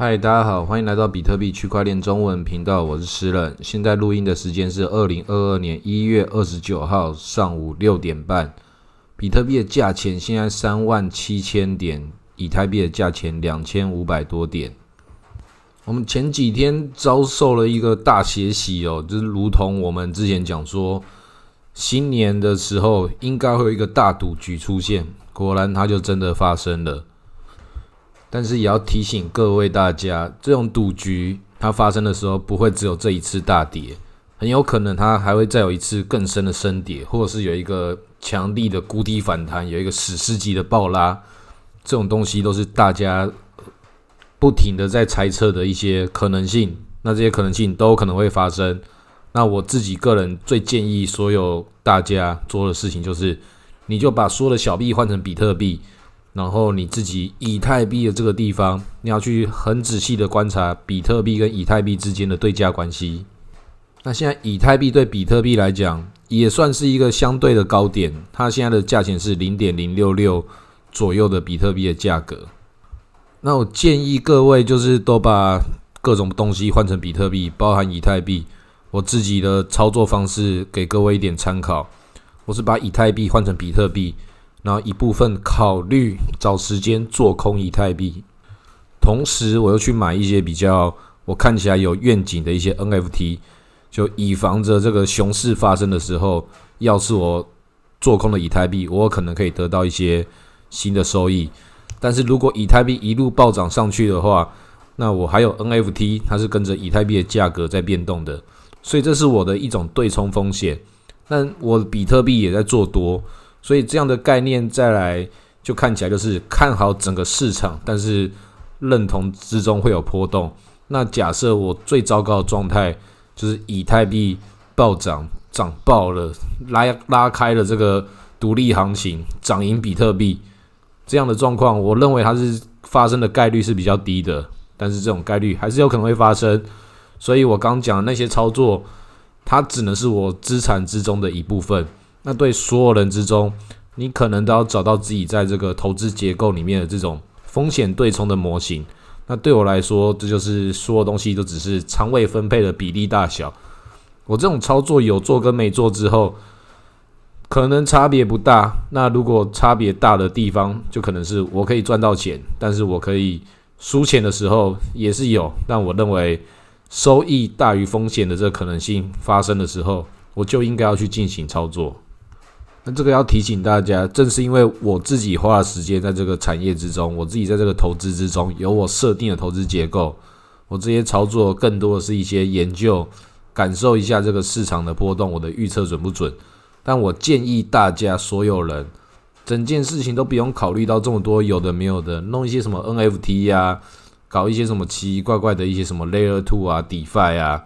嗨，大家好，欢迎来到比特币区块链中文频道，我是诗人。现在录音的时间是二零二二年一月二十九号上午六点半。比特币的价钱现在三万七千点，以太币的价钱两千五百多点。我们前几天遭受了一个大血洗哦，就是如同我们之前讲说，新年的时候应该会有一个大赌局出现，果然它就真的发生了。但是也要提醒各位大家，这种赌局它发生的时候，不会只有这一次大跌，很有可能它还会再有一次更深的深跌，或者是有一个强力的谷底反弹，有一个史诗级的暴拉，这种东西都是大家不停的在猜测的一些可能性。那这些可能性都可能会发生。那我自己个人最建议所有大家做的事情，就是你就把所有的小币换成比特币。然后你自己以太币的这个地方，你要去很仔细的观察比特币跟以太币之间的对价关系。那现在以太币对比特币来讲，也算是一个相对的高点，它现在的价钱是零点零六六左右的比特币的价格。那我建议各位就是都把各种东西换成比特币，包含以太币。我自己的操作方式给各位一点参考，我是把以太币换成比特币。然后一部分考虑找时间做空以太币，同时我又去买一些比较我看起来有愿景的一些 NFT，就以防着这个熊市发生的时候，要是我做空了以太币，我可能可以得到一些新的收益。但是如果以太币一路暴涨上去的话，那我还有 NFT，它是跟着以太币的价格在变动的，所以这是我的一种对冲风险。但我比特币也在做多。所以这样的概念再来，就看起来就是看好整个市场，但是认同之中会有波动。那假设我最糟糕的状态就是以太币暴涨，涨爆了，拉拉开了这个独立行情，涨赢比特币这样的状况，我认为它是发生的概率是比较低的，但是这种概率还是有可能会发生。所以我刚讲的那些操作，它只能是我资产之中的一部分。那对所有人之中，你可能都要找到自己在这个投资结构里面的这种风险对冲的模型。那对我来说，这就是所有东西都只是仓位分配的比例大小。我这种操作有做跟没做之后，可能差别不大。那如果差别大的地方，就可能是我可以赚到钱，但是我可以输钱的时候也是有。但我认为收益大于风险的这个可能性发生的时候，我就应该要去进行操作。那这个要提醒大家，正是因为我自己花了时间在这个产业之中，我自己在这个投资之中有我设定的投资结构，我这些操作更多的是一些研究，感受一下这个市场的波动，我的预测准不准？但我建议大家所有人，整件事情都不用考虑到这么多有的没有的，弄一些什么 NFT 呀，搞一些什么奇奇怪怪的一些什么 Layer Two 啊、DeFi 啊，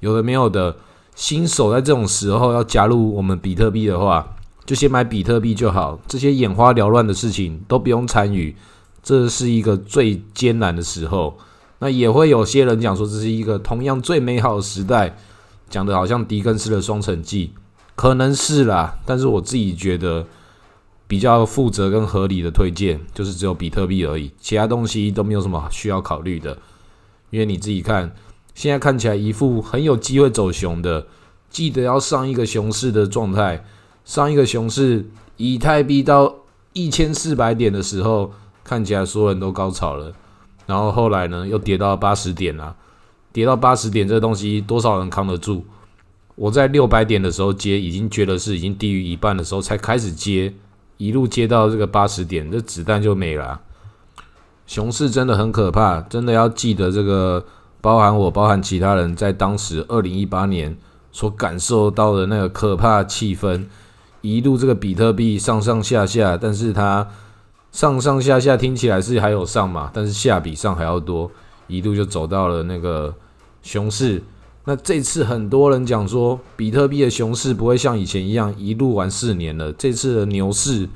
有的没有的，新手在这种时候要加入我们比特币的话。就先买比特币就好，这些眼花缭乱的事情都不用参与。这是一个最艰难的时候，那也会有些人讲说这是一个同样最美好的时代，讲的好像狄更斯的《双城记》，可能是啦。但是我自己觉得比较负责跟合理的推荐，就是只有比特币而已，其他东西都没有什么需要考虑的。因为你自己看，现在看起来一副很有机会走熊的，记得要上一个熊市的状态。上一个熊市，以太币到一千四百点的时候，看起来所有人都高潮了。然后后来呢，又跌到八十点了。跌到八十点，这东西多少人扛得住？我在六百点的时候接，已经觉得是已经低于一半的时候，才开始接，一路接到这个八十点，这子弹就没了。熊市真的很可怕，真的要记得这个，包含我，包含其他人在当时二零一八年所感受到的那个可怕气氛。一路这个比特币上上下下，但是它上上下下听起来是还有上嘛，但是下比上还要多，一路就走到了那个熊市。那这次很多人讲说，比特币的熊市不会像以前一样一路玩四年了，这次的牛市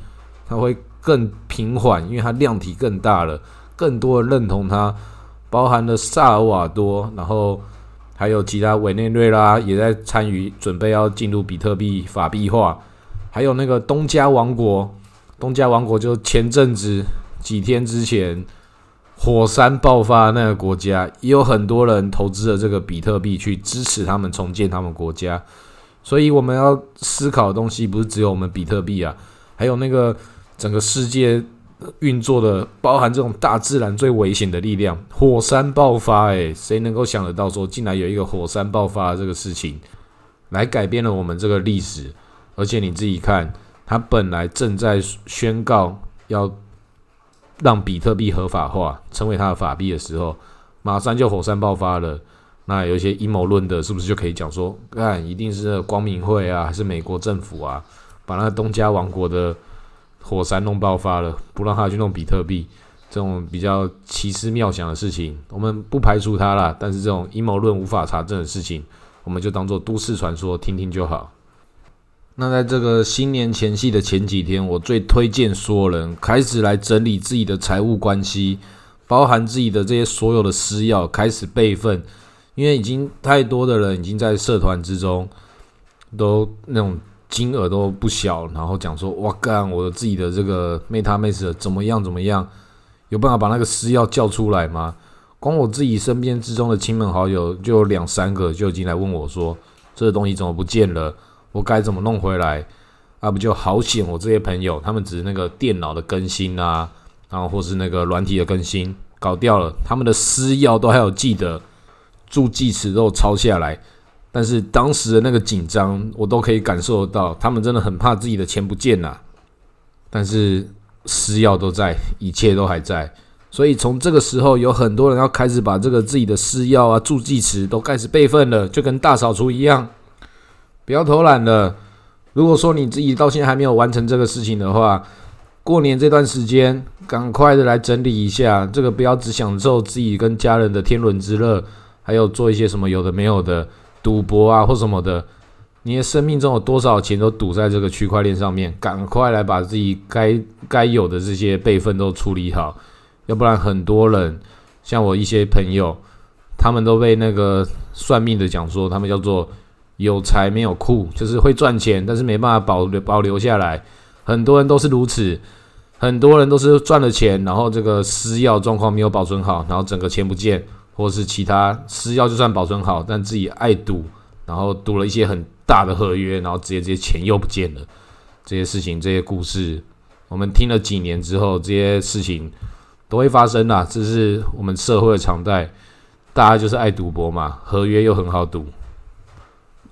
它会更平缓，因为它量体更大了，更多的认同它，包含了萨尔瓦多，然后还有其他委内瑞拉也在参与，准备要进入比特币法币化。还有那个东加王国，东加王国就前阵子几天之前火山爆发那个国家，也有很多人投资了这个比特币去支持他们重建他们国家。所以我们要思考的东西不是只有我们比特币啊，还有那个整个世界运作的，包含这种大自然最危险的力量——火山爆发。诶，谁能够想得到说，竟然有一个火山爆发这个事情，来改变了我们这个历史？而且你自己看，他本来正在宣告要让比特币合法化，成为他的法币的时候，马上就火山爆发了。那有一些阴谋论的，是不是就可以讲说，看一定是光明会啊，还是美国政府啊，把那东家王国的火山弄爆发了，不让他去弄比特币，这种比较奇思妙想的事情，我们不排除它啦。但是这种阴谋论无法查证的事情，我们就当做都市传说听听就好。那在这个新年前夕的前几天，我最推荐所有人开始来整理自己的财务关系，包含自己的这些所有的私钥，开始备份。因为已经太多的人已经在社团之中，都那种金额都不小，然后讲说哇干，我的自己的这个 MetaMask 怎么样怎么样，有办法把那个私钥叫出来吗？光我自己身边之中的亲朋好友就有两三个就已经来问我说，这个东西怎么不见了？我该怎么弄回来？啊不就好险！我这些朋友他们只是那个电脑的更新啊，然后或是那个软体的更新搞掉了，他们的私钥都还有记得。助记词都抄下来，但是当时的那个紧张，我都可以感受得到，他们真的很怕自己的钱不见了。但是私钥都在，一切都还在，所以从这个时候，有很多人要开始把这个自己的私钥啊、助记词都开始备份了，就跟大扫除一样，不要偷懒了。如果说你自己到现在还没有完成这个事情的话，过年这段时间，赶快的来整理一下，这个不要只享受自己跟家人的天伦之乐。还有做一些什么有的没有的赌博啊或什么的，你的生命中有多少钱都赌在这个区块链上面？赶快来把自己该该有的这些备份都处理好，要不然很多人像我一些朋友，他们都被那个算命的讲说，他们叫做有财没有库，就是会赚钱，但是没办法保留保留下来。很多人都是如此，很多人都是赚了钱，然后这个私钥状况没有保存好，然后整个钱不见。或是其他私钥就算保存好，但自己爱赌，然后赌了一些很大的合约，然后直接这些钱又不见了。这些事情、这些故事，我们听了几年之后，这些事情都会发生啦。这是我们社会的常态，大家就是爱赌博嘛，合约又很好赌。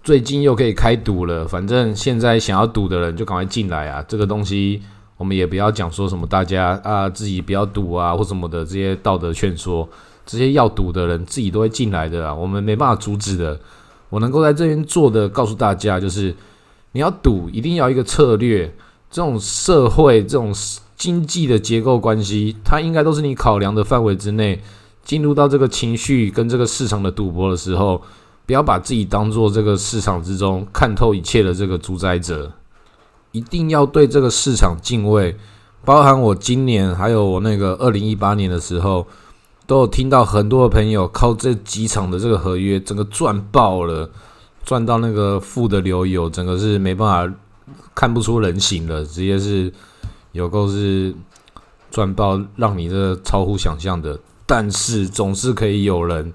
最近又可以开赌了，反正现在想要赌的人就赶快进来啊！这个东西我们也不要讲说什么大家啊自己不要赌啊或什么的这些道德劝说。这些要赌的人自己都会进来的啊，我们没办法阻止的。我能够在这边做的，告诉大家就是，你要赌一定要一个策略。这种社会、这种经济的结构关系，它应该都是你考量的范围之内。进入到这个情绪跟这个市场的赌博的时候，不要把自己当做这个市场之中看透一切的这个主宰者，一定要对这个市场敬畏。包含我今年还有我那个二零一八年的时候。都有听到很多的朋友靠这几场的这个合约，整个赚爆了，赚到那个富的流油，整个是没办法看不出人形了，直接是有够是赚爆，让你这超乎想象的。但是总是可以有人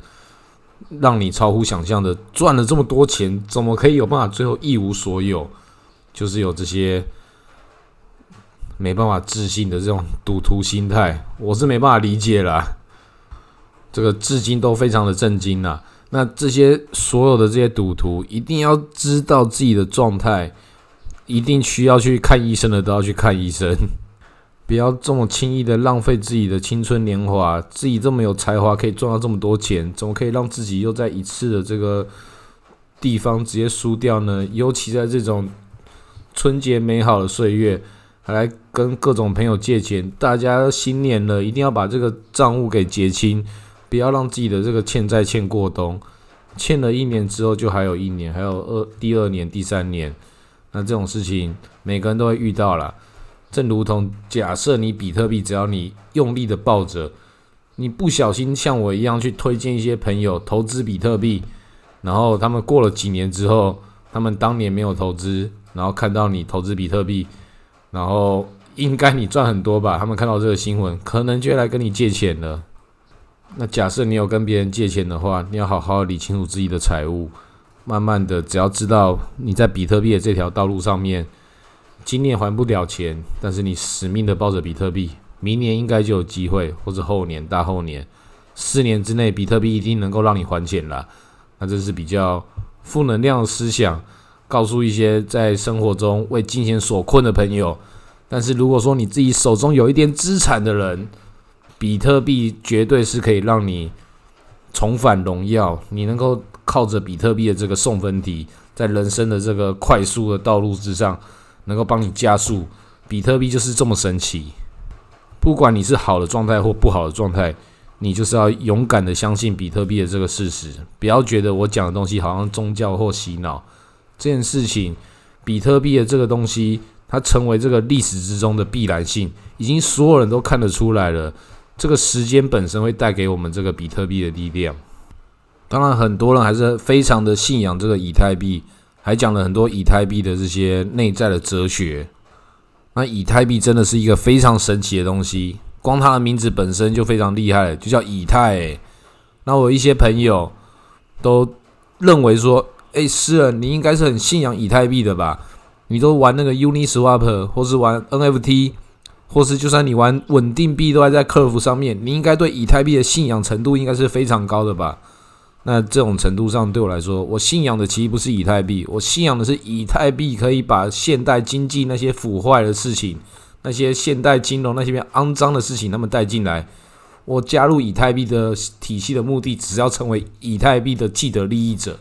让你超乎想象的赚了这么多钱，怎么可以有办法最后一无所有？就是有这些没办法置信的这种赌徒心态，我是没办法理解啦。这个至今都非常的震惊呐！那这些所有的这些赌徒一定要知道自己的状态，一定需要去看医生的都要去看医生，不要这么轻易的浪费自己的青春年华。自己这么有才华，可以赚到这么多钱，怎么可以让自己又在一次的这个地方直接输掉呢？尤其在这种春节美好的岁月，还来跟各种朋友借钱，大家新年了，一定要把这个账务给结清。不要让自己的这个欠债欠过冬，欠了一年之后就还有一年，还有二第二年、第三年，那这种事情每个人都会遇到啦。正如同假设你比特币，只要你用力的抱着，你不小心像我一样去推荐一些朋友投资比特币，然后他们过了几年之后，他们当年没有投资，然后看到你投资比特币，然后应该你赚很多吧？他们看到这个新闻，可能就来跟你借钱了。那假设你有跟别人借钱的话，你要好好理清楚自己的财务。慢慢的，只要知道你在比特币的这条道路上面，今年还不了钱，但是你死命的抱着比特币，明年应该就有机会，或者后年、大后年，四年之内，比特币一定能够让你还钱了。那这是比较负能量的思想，告诉一些在生活中为金钱所困的朋友。但是如果说你自己手中有一点资产的人，比特币绝对是可以让你重返荣耀，你能够。靠着比特币的这个送分题，在人生的这个快速的道路之上，能够帮你加速。比特币就是这么神奇。不管你是好的状态或不好的状态，你就是要勇敢的相信比特币的这个事实。不要觉得我讲的东西好像宗教或洗脑。这件事情，比特币的这个东西，它成为这个历史之中的必然性，已经所有人都看得出来了。这个时间本身会带给我们这个比特币的力量。当然，很多人还是非常的信仰这个以太币，还讲了很多以太币的这些内在的哲学。那以太币真的是一个非常神奇的东西，光它的名字本身就非常厉害，就叫以太。那我一些朋友都认为说：“哎，诗人，你应该是很信仰以太币的吧？你都玩那个 Uniswap，或是玩 NFT，或是就算你玩稳定币，都还在客服上面，你应该对以太币的信仰程度应该是非常高的吧？”那这种程度上，对我来说，我信仰的其实不是以太币，我信仰的是以太币可以把现代经济那些腐坏的事情、那些现代金融那些肮脏的事情，他们带进来。我加入以太币的体系的目的，只要成为以太币的既得利益者。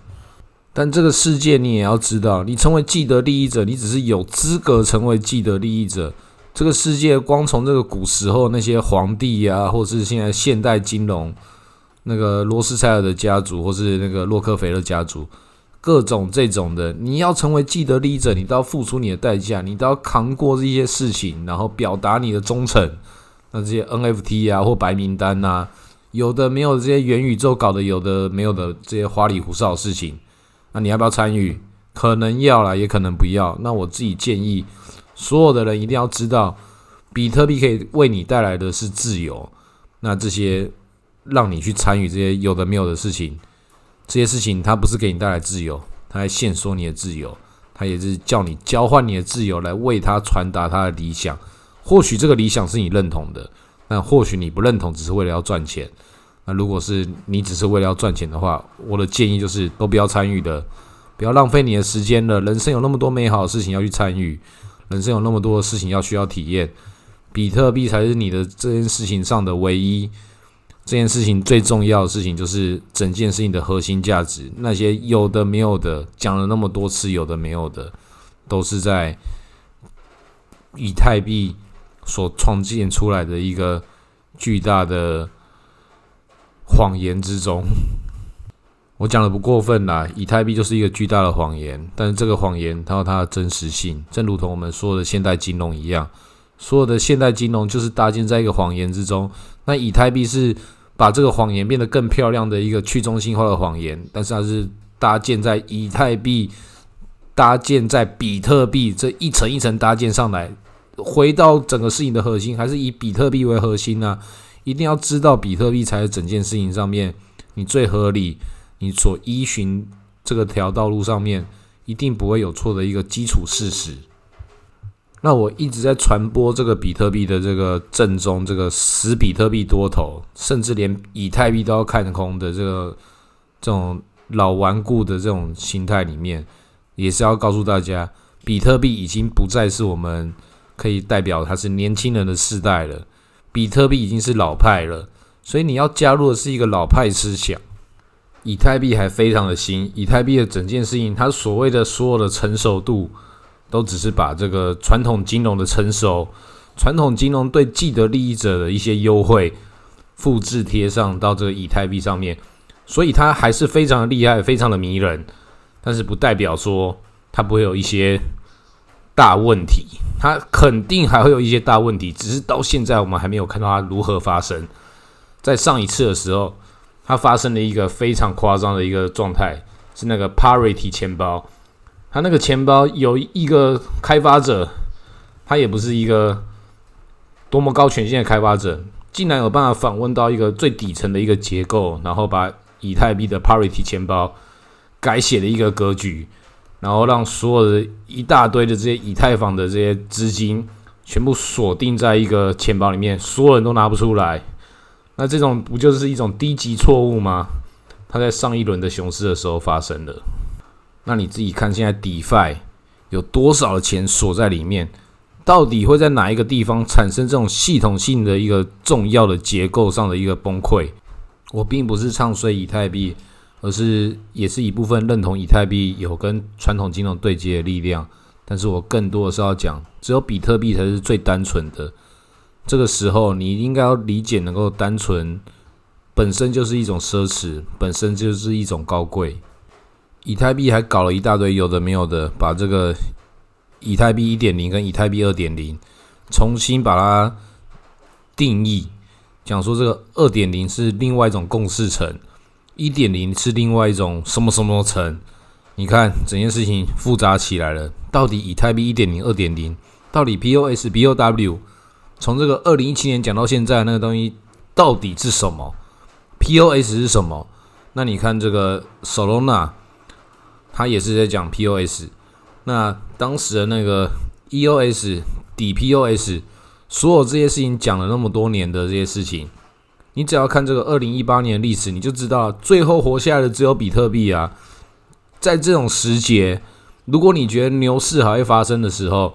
但这个世界，你也要知道，你成为既得利益者，你只是有资格成为既得利益者。这个世界，光从这个古时候那些皇帝呀，或是现在现代金融。那个罗斯柴尔的家族，或是那个洛克菲勒家族，各种这种的，你要成为既得利益者，你都要付出你的代价，你都要扛过这些事情，然后表达你的忠诚。那这些 NFT 啊，或白名单呐，有的没有这些元宇宙搞的，有的没有的这些花里胡哨的事情，那你要不要参与？可能要了，也可能不要。那我自己建议，所有的人一定要知道，比特币可以为你带来的是自由。那这些。让你去参与这些有的没有的事情，这些事情它不是给你带来自由，它还限缩你的自由，它也是叫你交换你的自由来为他传达他的理想。或许这个理想是你认同的，但或许你不认同，只是为了要赚钱。那如果是你只是为了要赚钱的话，我的建议就是都不要参与的，不要浪费你的时间了。人生有那么多美好的事情要去参与，人生有那么多的事情要需要体验，比特币才是你的这件事情上的唯一。这件事情最重要的事情就是整件事情的核心价值。那些有的没有的，讲了那么多次有的没有的，都是在以太币所创建出来的一个巨大的谎言之中。我讲的不过分啦，以太币就是一个巨大的谎言。但是这个谎言它有它的真实性，正如同我们说的现代金融一样，所有的现代金融就是搭建在一个谎言之中。那以太币是把这个谎言变得更漂亮的一个去中心化的谎言，但是它是搭建在以太币、搭建在比特币这一层一层搭建上来。回到整个事情的核心，还是以比特币为核心呢？一定要知道比特币才是整件事情上面你最合理、你所依循这个条道路上面一定不会有错的一个基础事实。那我一直在传播这个比特币的这个正宗，这个死比特币多头，甚至连以太币都要看空的这个这种老顽固的这种心态里面，也是要告诉大家，比特币已经不再是我们可以代表它是年轻人的世代了，比特币已经是老派了，所以你要加入的是一个老派思想。以太币还非常的新，以太币的整件事情，它所谓的所有的成熟度。都只是把这个传统金融的成熟、传统金融对既得利益者的一些优惠复制贴上到这个以太币上面，所以它还是非常的厉害、非常的迷人。但是不代表说它不会有一些大问题，它肯定还会有一些大问题，只是到现在我们还没有看到它如何发生。在上一次的时候，它发生了一个非常夸张的一个状态，是那个 Parity 钱包。他那个钱包有一个开发者，他也不是一个多么高权限的开发者，竟然有办法访问到一个最底层的一个结构，然后把以太币的 Parity 钱包改写了一个格局，然后让所有的一大堆的这些以太坊的这些资金全部锁定在一个钱包里面，所有人都拿不出来。那这种不就是一种低级错误吗？它在上一轮的熊市的时候发生的。那你自己看，现在 DeFi 有多少的钱锁在里面？到底会在哪一个地方产生这种系统性的一个重要的结构上的一个崩溃？我并不是唱衰以太币，而是也是一部分认同以太币有跟传统金融对接的力量。但是我更多的是要讲，只有比特币才是最单纯的。这个时候，你应该要理解，能够单纯本身就是一种奢侈，本身就是一种高贵。以太币还搞了一大堆有的没有的，把这个。以太币一点零跟以太币二点零，重新把它定义，讲说这个二点零是另外一种共识层，一点零是另外一种什么什么层。你看整件事情复杂起来了。到底以太币一点零、二点零，到底 POS、BOW，从这个二零一七年讲到现在，那个东西到底是什么？POS 是什么？那你看这个 Solana，它也是在讲 POS。那当时的那个 EOS 底 POS，所有这些事情讲了那么多年的这些事情，你只要看这个二零一八年的历史，你就知道最后活下来的只有比特币啊。在这种时节，如果你觉得牛市还会发生的时候，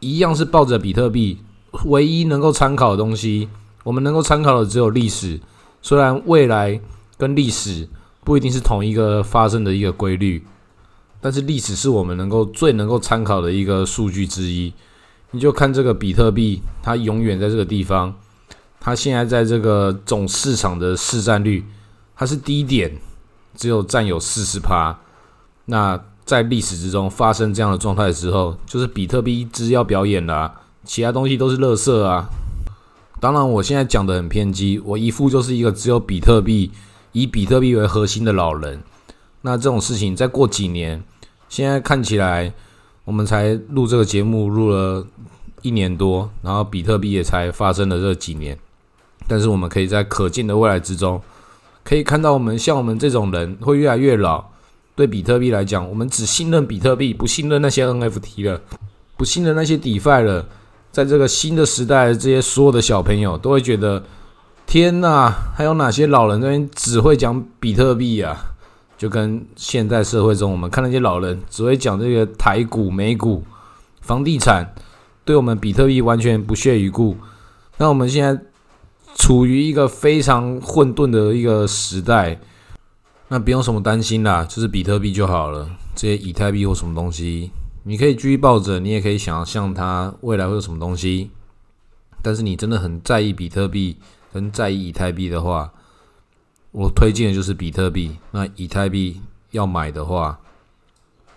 一样是抱着比特币。唯一能够参考的东西，我们能够参考的只有历史。虽然未来跟历史不一定是同一个发生的一个规律。但是历史是我们能够最能够参考的一个数据之一。你就看这个比特币，它永远在这个地方，它现在在这个总市场的市占率，它是低点，只有占有四十趴。那在历史之中发生这样的状态的时候，就是比特币一只要表演了，其他东西都是垃圾啊。当然，我现在讲的很偏激，我一副就是一个只有比特币，以比特币为核心的老人。那这种事情再过几年。现在看起来，我们才录这个节目录了一年多，然后比特币也才发生了这几年。但是我们可以在可见的未来之中，可以看到我们像我们这种人会越来越老。对比特币来讲，我们只信任比特币，不信任那些 NFT 了，不信任那些 DeFi 了。在这个新的时代，这些所有的小朋友都会觉得：天哪，还有哪些老人那边只会讲比特币啊？就跟现在社会中，我们看那些老人只会讲这个台股、美股、房地产，对我们比特币完全不屑一顾。那我们现在处于一个非常混沌的一个时代，那不用什么担心啦，就是比特币就好了。这些以太币或什么东西，你可以继续抱着，你也可以想象它未来会有什么东西。但是你真的很在意比特币，很在意以太币的话。我推荐的就是比特币。那以太币要买的话，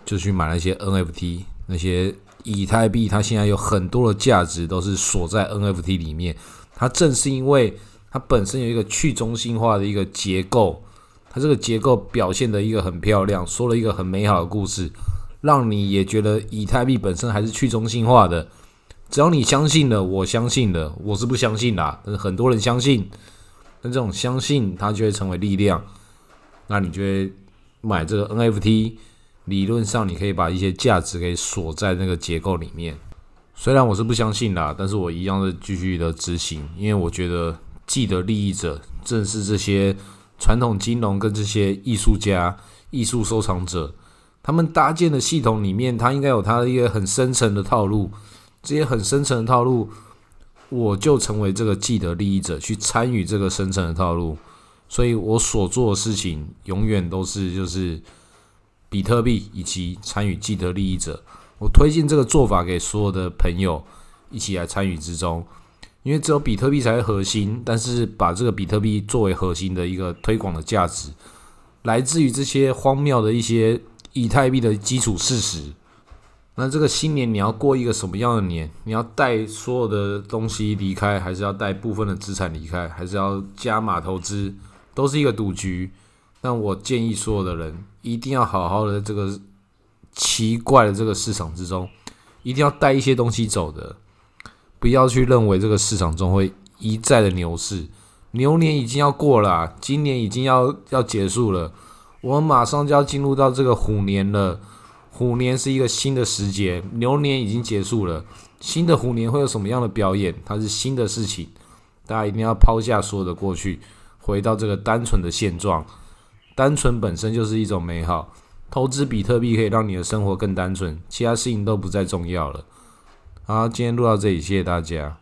就去买那些 NFT。那些以太币它现在有很多的价值都是锁在 NFT 里面。它正是因为它本身有一个去中心化的一个结构，它这个结构表现的一个很漂亮，说了一个很美好的故事，让你也觉得以太币本身还是去中心化的。只要你相信了，我相信了，我是不相信啦，但是很多人相信。那这种相信，它就会成为力量。那你就会买这个 NFT，理论上你可以把一些价值给锁在那个结构里面。虽然我是不相信啦，但是我一样的继续的执行，因为我觉得既得利益者正是这些传统金融跟这些艺术家、艺术收藏者，他们搭建的系统里面，它应该有它的一个很深层的套路。这些很深层的套路。我就成为这个既得利益者，去参与这个生成的套路，所以我所做的事情永远都是就是比特币以及参与既得利益者。我推荐这个做法给所有的朋友一起来参与之中，因为只有比特币才是核心，但是把这个比特币作为核心的一个推广的价值，来自于这些荒谬的一些以太币的基础事实。那这个新年你要过一个什么样的年？你要带所有的东西离开，还是要带部分的资产离开，还是要加码投资？都是一个赌局。但我建议所有的人一定要好好的这个奇怪的这个市场之中，一定要带一些东西走的，不要去认为这个市场中会一再的牛市，牛年已经要过了，今年已经要要结束了，我们马上就要进入到这个虎年了。虎年是一个新的时节，牛年已经结束了，新的虎年会有什么样的表演？它是新的事情，大家一定要抛下所有的过去，回到这个单纯的现状。单纯本身就是一种美好，投资比特币可以让你的生活更单纯，其他事情都不再重要了。好，今天录到这里，谢谢大家。